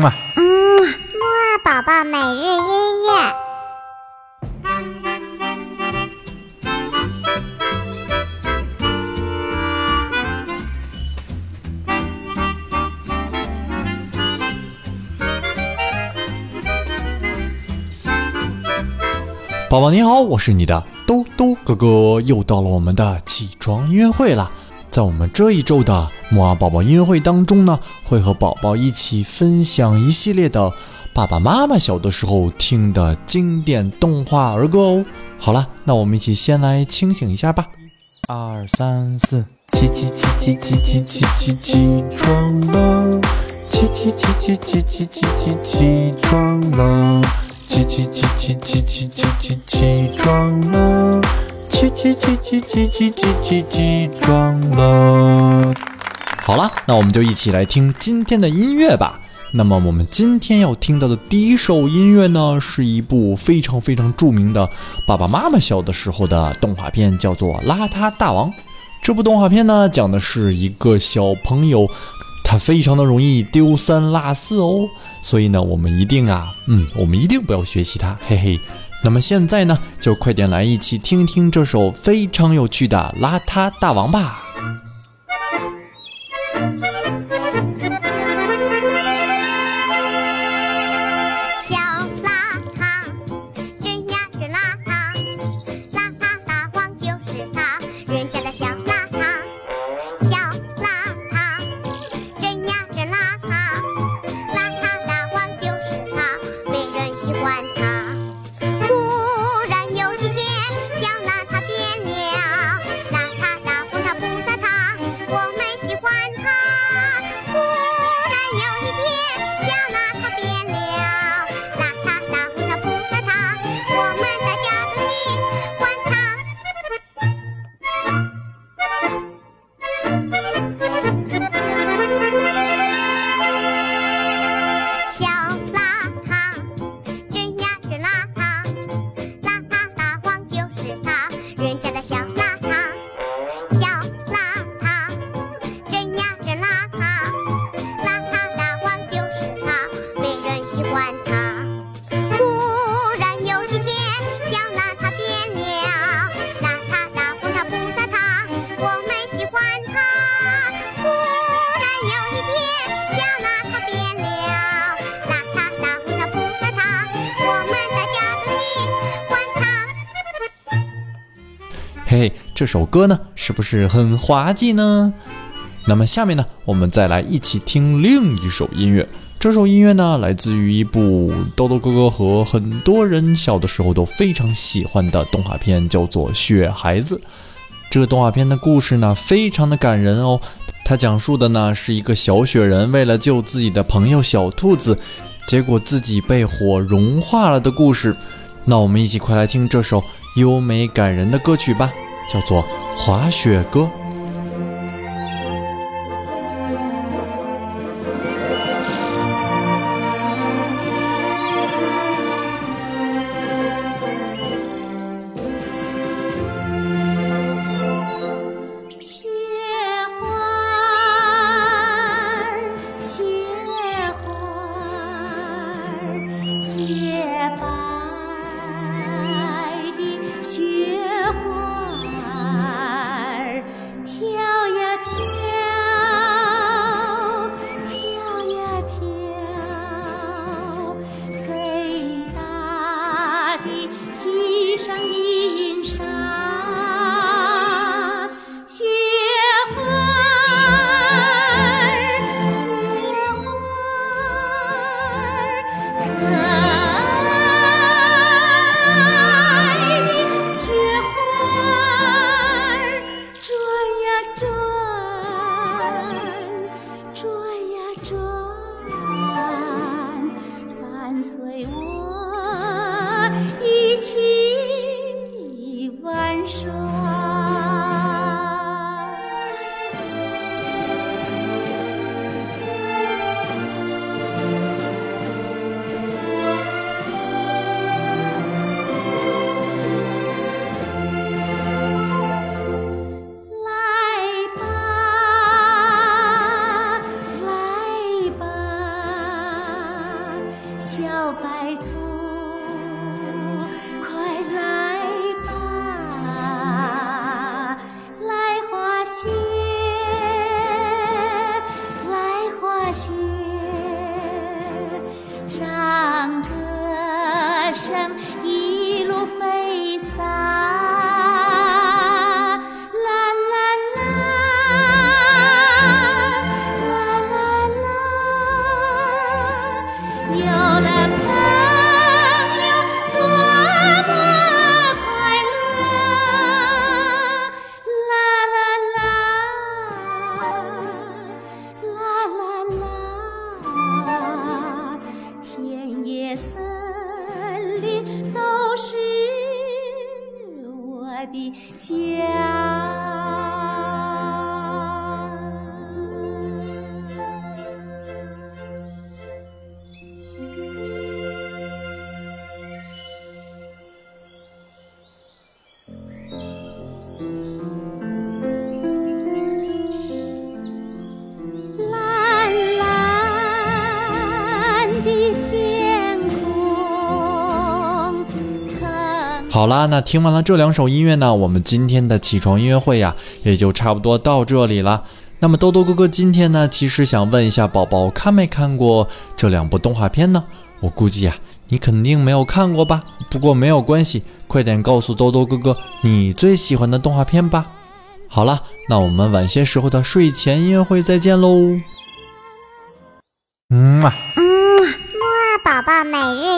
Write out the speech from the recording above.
嘛。嗯，木二宝宝每日音乐。宝宝你好，我是你的兜兜哥哥，又到了我们的起床音乐会了。在我们这一周的木啊宝宝音乐会当中呢，会和宝宝一起分享一系列的爸爸妈妈小的时候听的经典动画儿歌哦。好了，那我们一起先来清醒一下吧。二三四，起起起起起起起起起床了，起起起起起起起起起床了，起起起起起起起起起床了。起起起起起起起起起床了！好了，那我们就一起来听今天的音乐吧。那么我们今天要听到的第一首音乐呢，是一部非常非常著名的爸爸妈妈小的时候的动画片，叫做《邋遢大王》。这部动画片呢，讲的是一个小朋友，他非常的容易丢三落四哦。所以呢，我们一定啊，嗯，我们一定不要学习他，嘿嘿。那么现在呢，就快点来一起听听这首非常有趣的《邋遢大王》吧。嘿，这首歌呢，是不是很滑稽呢？那么下面呢，我们再来一起听另一首音乐。这首音乐呢，来自于一部豆豆哥哥和很多人小的时候都非常喜欢的动画片，叫做《雪孩子》。这个动画片的故事呢，非常的感人哦。它讲述的呢，是一个小雪人为了救自己的朋友小兔子，结果自己被火融化了的故事。那我们一起快来听这首。优美感人的歌曲吧，叫做《滑雪歌》。披上银纱，雪花，雪花，可爱的雪花，转呀转，转呀转，伴随我。森林都是我的家。好啦，那听完了这两首音乐呢，我们今天的起床音乐会呀，也就差不多到这里了。那么豆豆哥哥今天呢，其实想问一下宝宝，看没看过这两部动画片呢？我估计呀，你肯定没有看过吧？不过没有关系，快点告诉豆豆哥哥你最喜欢的动画片吧。好了，那我们晚些时候的睡前音乐会再见喽。嗯嘛。嗯，木二宝宝每日。